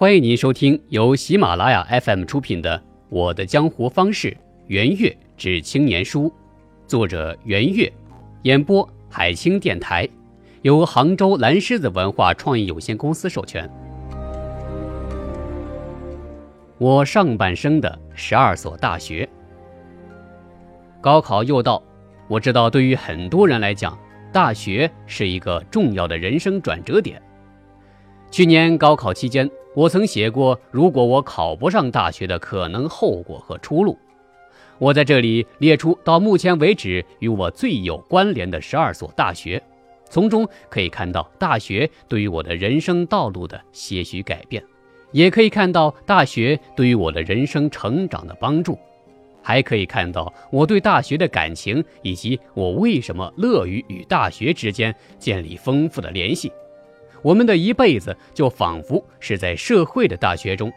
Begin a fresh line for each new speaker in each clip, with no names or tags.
欢迎您收听由喜马拉雅 FM 出品的《我的江湖方式》，圆月之青年书，作者圆月，演播海清电台，由杭州蓝狮子文化创意有限公司授权。我上半生的十二所大学，高考又到，我知道对于很多人来讲，大学是一个重要的人生转折点。去年高考期间，我曾写过，如果我考不上大学的可能后果和出路。我在这里列出到目前为止与我最有关联的十二所大学，从中可以看到大学对于我的人生道路的些许改变，也可以看到大学对于我的人生成长的帮助，还可以看到我对大学的感情，以及我为什么乐于与大学之间建立丰富的联系。我们的一辈子就仿佛是在社会的大学中，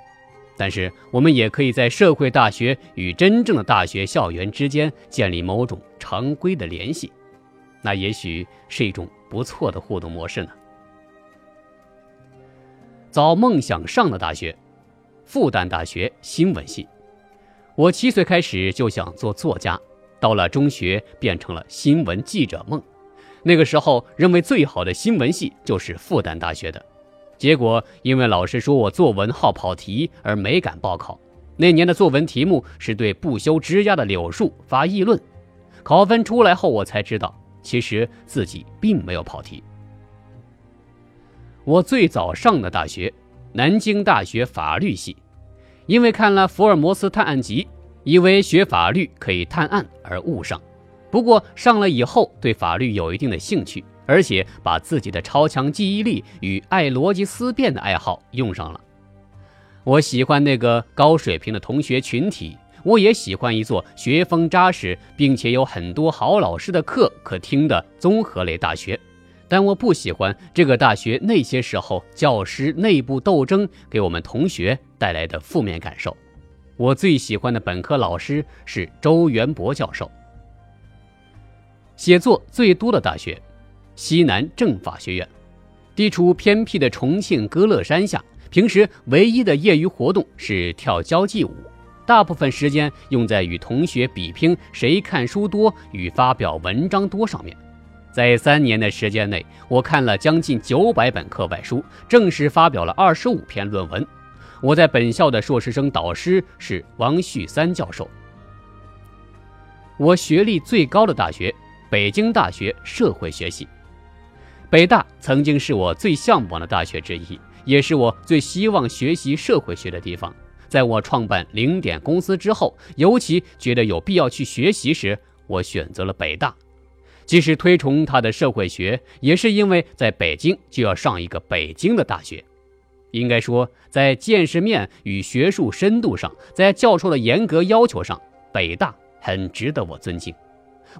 但是我们也可以在社会大学与真正的大学校园之间建立某种常规的联系，那也许是一种不错的互动模式呢。早梦想上的大学，复旦大学新闻系。我七岁开始就想做作家，到了中学变成了新闻记者梦。那个时候认为最好的新闻系就是复旦大学的，结果因为老师说我作文好跑题而没敢报考。那年的作文题目是对不修枝桠的柳树发议论，考分出来后我才知道，其实自己并没有跑题。我最早上的大学，南京大学法律系，因为看了《福尔摩斯探案集》，以为学法律可以探案而误上。不过上了以后，对法律有一定的兴趣，而且把自己的超强记忆力与爱逻辑思辨的爱好用上了。我喜欢那个高水平的同学群体，我也喜欢一座学风扎实并且有很多好老师的课可听的综合类大学。但我不喜欢这个大学那些时候教师内部斗争给我们同学带来的负面感受。我最喜欢的本科老师是周元博教授。写作最多的大学，西南政法学院，地处偏僻的重庆歌乐山下，平时唯一的业余活动是跳交际舞，大部分时间用在与同学比拼谁看书多与发表文章多上面。在三年的时间内，我看了将近九百本课外书，正式发表了二十五篇论文。我在本校的硕士生导师是王旭三教授。我学历最高的大学。北京大学社会学系，北大曾经是我最向往的大学之一，也是我最希望学习社会学的地方。在我创办零点公司之后，尤其觉得有必要去学习时，我选择了北大。即使推崇他的社会学，也是因为在北京就要上一个北京的大学。应该说，在见识面与学术深度上，在教授的严格要求上，北大很值得我尊敬。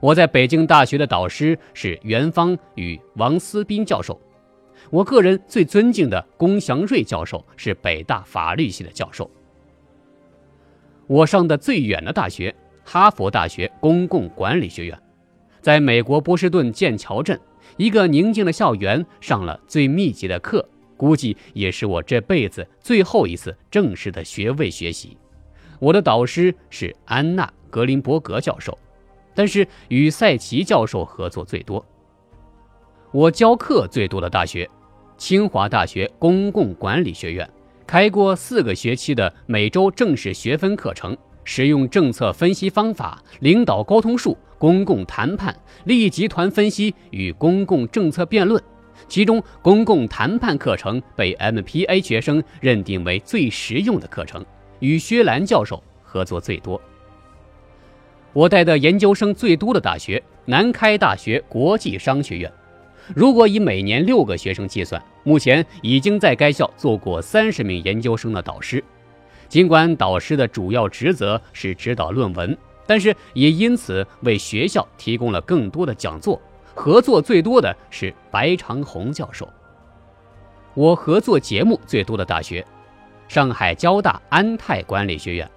我在北京大学的导师是袁方与王思斌教授，我个人最尊敬的龚祥瑞教授是北大法律系的教授。我上的最远的大学，哈佛大学公共管理学院，在美国波士顿剑桥镇一个宁静的校园上了最密集的课，估计也是我这辈子最后一次正式的学位学习。我的导师是安娜格林伯格教授。但是与赛奇教授合作最多。我教课最多的大学，清华大学公共管理学院，开过四个学期的每周正式学分课程，使用政策分析方法、领导沟通术、公共谈判、利益集团分析与公共政策辩论。其中，公共谈判课程被 MPA 学生认定为最实用的课程，与薛兰教授合作最多。我带的研究生最多的大学，南开大学国际商学院。如果以每年六个学生计算，目前已经在该校做过三十名研究生的导师。尽管导师的主要职责是指导论文，但是也因此为学校提供了更多的讲座。合作最多的是白长虹教授。我合作节目最多的大学，上海交大安泰管理学院。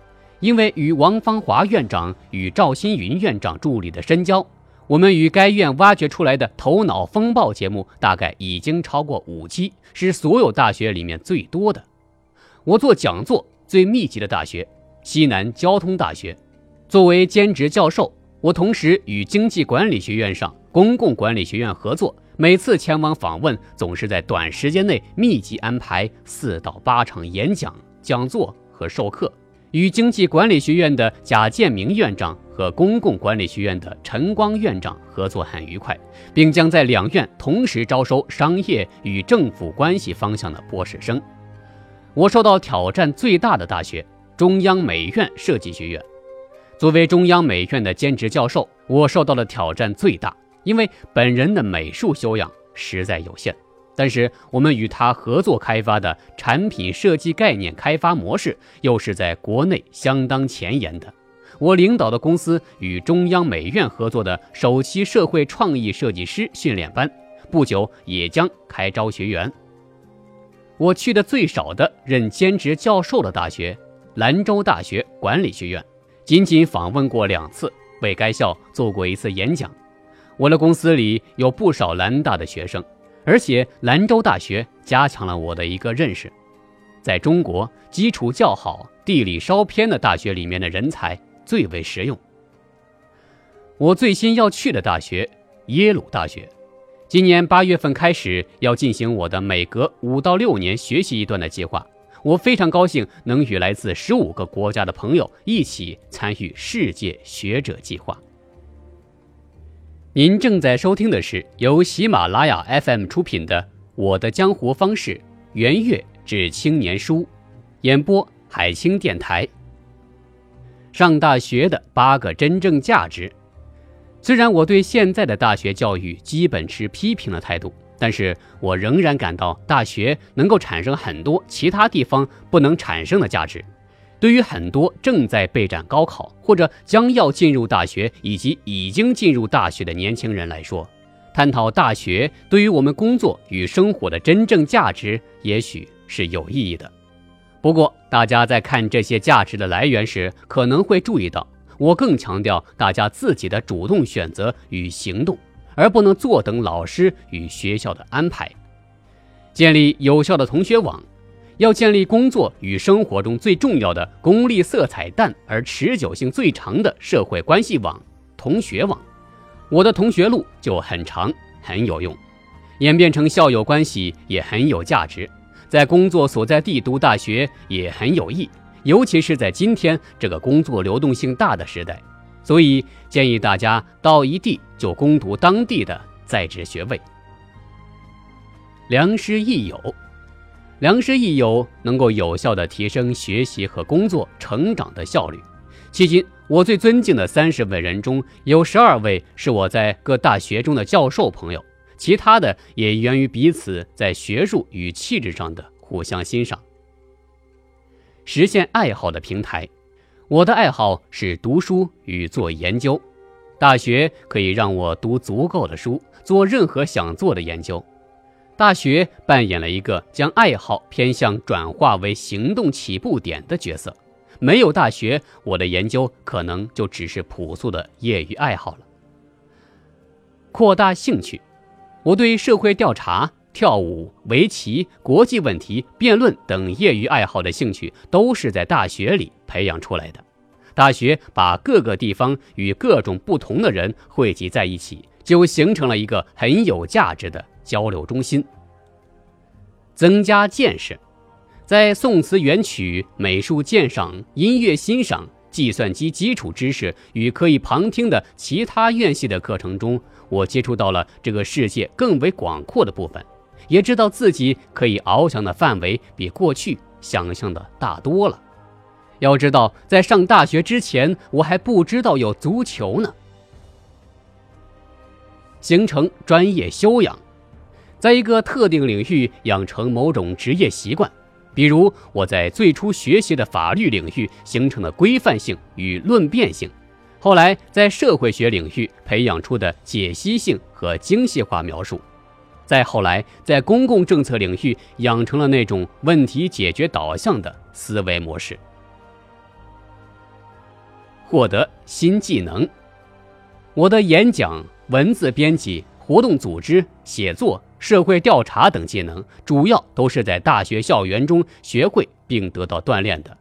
因为与王芳华院长与赵新云院长助理的深交，我们与该院挖掘出来的“头脑风暴”节目大概已经超过五期，是所有大学里面最多的。我做讲座最密集的大学——西南交通大学。作为兼职教授，我同时与经济管理学院上公共管理学院合作，每次前往访问，总是在短时间内密集安排四到八场演讲、讲座和授课。与经济管理学院的贾建明院长和公共管理学院的陈光院长合作很愉快，并将在两院同时招收商业与政府关系方向的博士生。我受到挑战最大的大学——中央美院设计学院。作为中央美院的兼职教授，我受到的挑战最大，因为本人的美术修养实在有限。但是，我们与他合作开发的产品设计概念开发模式，又是在国内相当前沿的。我领导的公司与中央美院合作的首期社会创意设计师训练班，不久也将开招学员。我去的最少的任兼职教授的大学——兰州大学管理学院。仅仅访问过两次，为该校做过一次演讲。我的公司里有不少兰大的学生，而且兰州大学加强了我的一个认识：在中国基础较好、地理稍偏的大学里面的人才最为实用。我最新要去的大学——耶鲁大学，今年八月份开始要进行我的每隔五到六年学习一段的计划。我非常高兴能与来自十五个国家的朋友一起参与世界学者计划。您正在收听的是由喜马拉雅 FM 出品的《我的江湖方式·圆月至青年书》，演播海清电台。上大学的八个真正价值。虽然我对现在的大学教育基本持批评的态度。但是我仍然感到大学能够产生很多其他地方不能产生的价值。对于很多正在备战高考或者将要进入大学以及已经进入大学的年轻人来说，探讨大学对于我们工作与生活的真正价值，也许是有意义的。不过，大家在看这些价值的来源时，可能会注意到，我更强调大家自己的主动选择与行动。而不能坐等老师与学校的安排，建立有效的同学网，要建立工作与生活中最重要的功利色彩淡而持久性最长的社会关系网——同学网。我的同学录就很长，很有用，演变成校友关系也很有价值，在工作所在地读大学也很有益，尤其是在今天这个工作流动性大的时代。所以建议大家到一地就攻读当地的在职学位。良师益友，良师益友能够有效的提升学习和工作成长的效率。迄今，我最尊敬的三十位人中有十二位是我在各大学中的教授朋友，其他的也源于彼此在学术与气质上的互相欣赏。实现爱好的平台。我的爱好是读书与做研究，大学可以让我读足够的书，做任何想做的研究。大学扮演了一个将爱好偏向转化为行动起步点的角色。没有大学，我的研究可能就只是朴素的业余爱好了。扩大兴趣，我对社会调查、跳舞、围棋、国际问题、辩论等业余爱好的兴趣，都是在大学里。培养出来的，大学把各个地方与各种不同的人汇集在一起，就形成了一个很有价值的交流中心。增加见识，在宋词元曲、美术鉴赏、音乐欣赏、计算机基础知识与可以旁听的其他院系的课程中，我接触到了这个世界更为广阔的部分，也知道自己可以翱翔的范围比过去想象的大多了。要知道，在上大学之前，我还不知道有足球呢。形成专业修养，在一个特定领域养成某种职业习惯，比如我在最初学习的法律领域形成的规范性与论辩性，后来在社会学领域培养出的解析性和精细化描述，再后来在公共政策领域养成了那种问题解决导向的思维模式。获得新技能，我的演讲、文字编辑、活动组织、写作、社会调查等技能，主要都是在大学校园中学会并得到锻炼的。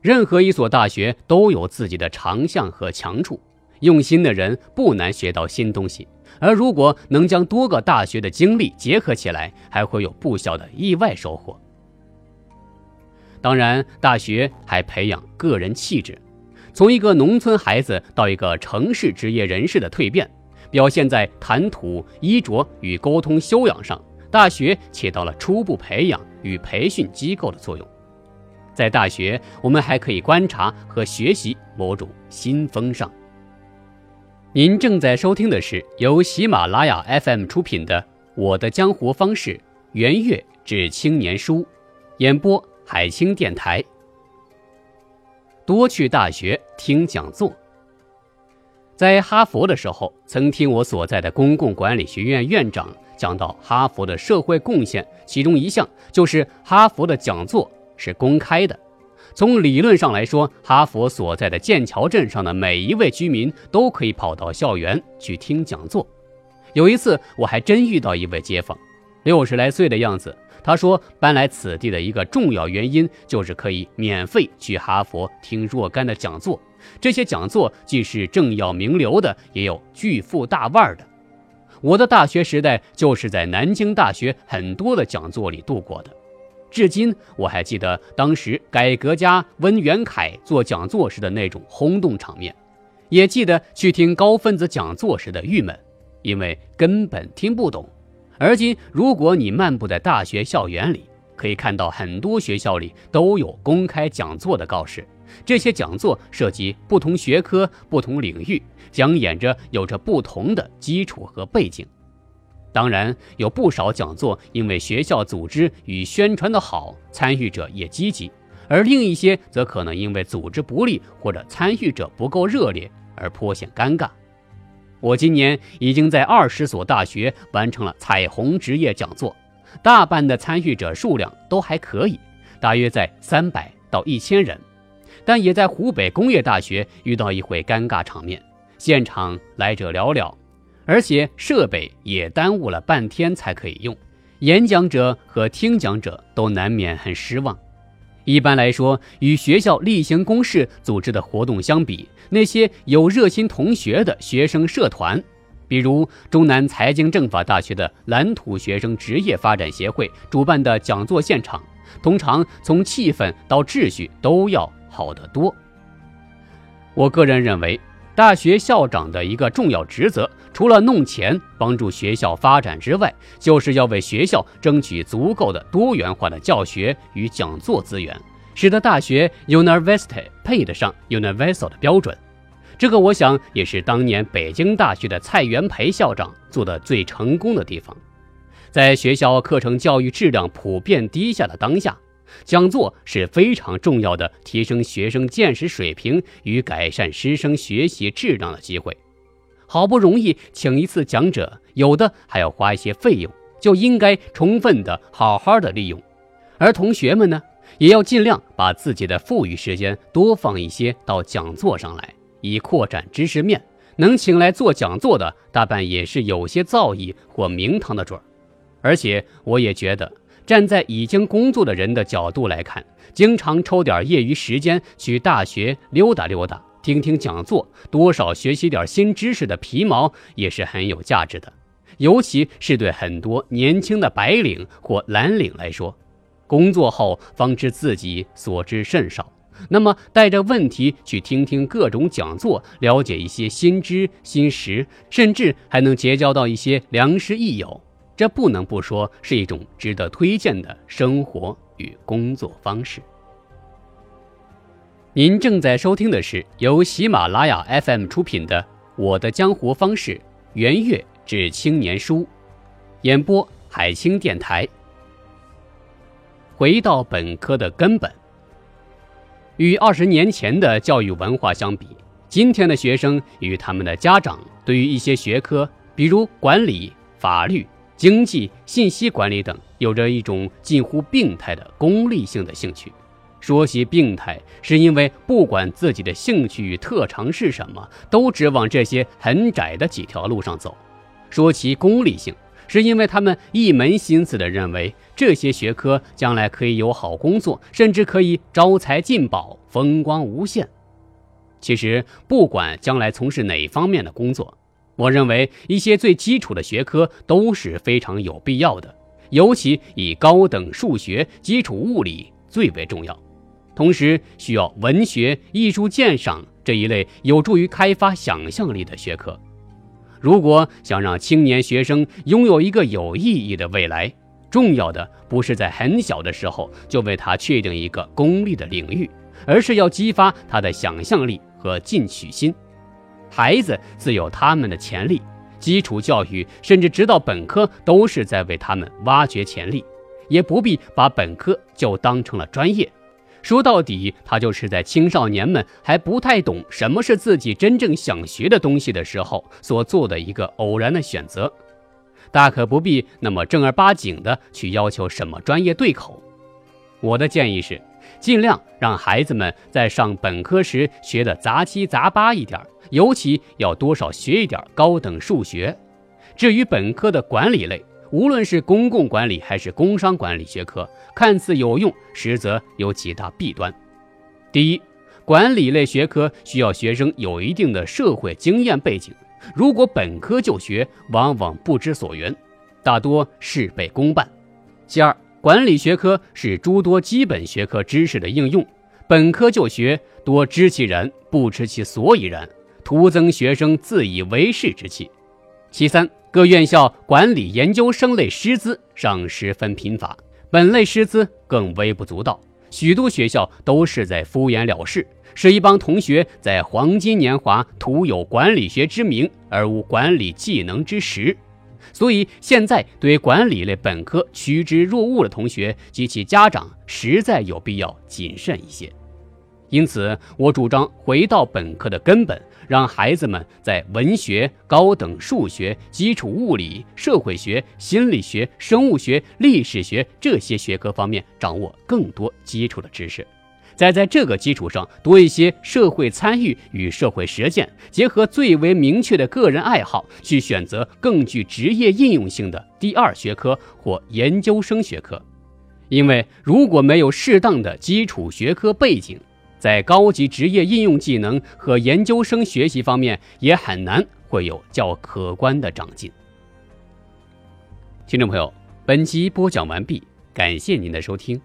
任何一所大学都有自己的长项和强处，用心的人不难学到新东西。而如果能将多个大学的经历结合起来，还会有不小的意外收获。当然，大学还培养个人气质，从一个农村孩子到一个城市职业人士的蜕变，表现在谈吐、衣着与沟通修养上。大学起到了初步培养与培训机构的作用。在大学，我们还可以观察和学习某种新风尚。您正在收听的是由喜马拉雅 FM 出品的《我的江湖方式》，圆月至青年书，演播海清电台。多去大学听讲座。在哈佛的时候，曾听我所在的公共管理学院院长讲到哈佛的社会贡献，其中一项就是哈佛的讲座是公开的。从理论上来说，哈佛所在的剑桥镇上的每一位居民都可以跑到校园去听讲座。有一次，我还真遇到一位街坊，六十来岁的样子。他说，搬来此地的一个重要原因就是可以免费去哈佛听若干的讲座。这些讲座既是政要名流的，也有巨富大腕的。我的大学时代就是在南京大学很多的讲座里度过的。至今我还记得当时改革家温元凯做讲座时的那种轰动场面，也记得去听高分子讲座时的郁闷，因为根本听不懂。而今，如果你漫步在大学校园里，可以看到很多学校里都有公开讲座的告示。这些讲座涉及不同学科、不同领域，讲演着有着不同的基础和背景。当然，有不少讲座因为学校组织与宣传的好，参与者也积极；而另一些则可能因为组织不力或者参与者不够热烈而颇显尴尬。我今年已经在二十所大学完成了彩虹职业讲座，大半的参与者数量都还可以，大约在三百到一千人。但也在湖北工业大学遇到一回尴尬场面，现场来者寥寥。而且设备也耽误了半天才可以用，演讲者和听讲者都难免很失望。一般来说，与学校例行公事组织的活动相比，那些有热心同学的学生社团，比如中南财经政法大学的蓝图学生职业发展协会主办的讲座现场，通常从气氛到秩序都要好得多。我个人认为。大学校长的一个重要职责，除了弄钱帮助学校发展之外，就是要为学校争取足够的多元化的教学与讲座资源，使得大学 university 配得上 universal 的标准。这个我想也是当年北京大学的蔡元培校长做的最成功的地方。在学校课程教育质量普遍低下的当下。讲座是非常重要的提升学生见识水平与改善师生学习质量的机会。好不容易请一次讲者，有的还要花一些费用，就应该充分的好好的利用。而同学们呢，也要尽量把自己的富余时间多放一些到讲座上来，以扩展知识面。能请来做讲座的，大半也是有些造诣或名堂的准儿。而且我也觉得。站在已经工作的人的角度来看，经常抽点业余时间去大学溜达溜达，听听讲座，多少学习点新知识的皮毛也是很有价值的。尤其是对很多年轻的白领或蓝领来说，工作后方知自己所知甚少，那么带着问题去听听各种讲座，了解一些新知新识，甚至还能结交到一些良师益友。这不能不说是一种值得推荐的生活与工作方式。您正在收听的是由喜马拉雅 FM 出品的《我的江湖方式》，圆月至青年书，演播海清电台。回到本科的根本，与二十年前的教育文化相比，今天的学生与他们的家长对于一些学科，比如管理、法律。经济、信息管理等，有着一种近乎病态的功利性的兴趣。说起病态，是因为不管自己的兴趣与特长是什么，都只往这些很窄的几条路上走。说其功利性，是因为他们一门心思地认为这些学科将来可以有好工作，甚至可以招财进宝、风光无限。其实，不管将来从事哪方面的工作，我认为一些最基础的学科都是非常有必要的，尤其以高等数学、基础物理最为重要。同时，需要文学、艺术鉴赏这一类有助于开发想象力的学科。如果想让青年学生拥有一个有意义的未来，重要的不是在很小的时候就为他确定一个功利的领域，而是要激发他的想象力和进取心。孩子自有他们的潜力，基础教育甚至直到本科都是在为他们挖掘潜力，也不必把本科就当成了专业。说到底，他就是在青少年们还不太懂什么是自己真正想学的东西的时候所做的一个偶然的选择，大可不必那么正儿八经的去要求什么专业对口。我的建议是，尽量让孩子们在上本科时学的杂七杂八一点儿，尤其要多少学一点高等数学。至于本科的管理类，无论是公共管理还是工商管理学科，看似有用，实则有几大弊端。第一，管理类学科需要学生有一定的社会经验背景，如果本科就学，往往不知所云，大多事倍功半。其二，管理学科是诸多基本学科知识的应用，本科就学多知其然，不知其所以然，徒增学生自以为是之气。其三。各院校管理研究生类师资尚十分贫乏，本类师资更微不足道。许多学校都是在敷衍了事，是一帮同学在黄金年华徒有管理学之名而无管理技能之实。所以，现在对管理类本科趋之若鹜的同学及其家长，实在有必要谨慎一些。因此，我主张回到本科的根本，让孩子们在文学、高等数学、基础物理、社会学、心理学、生物学、历史学这些学科方面掌握更多基础的知识，再在这个基础上多一些社会参与与社会实践，结合最为明确的个人爱好，去选择更具职业应用性的第二学科或研究生学科。因为如果没有适当的基础学科背景，在高级职业应用技能和研究生学习方面，也很难会有较可观的长进。听众朋友，本集播讲完毕，感谢您的收听。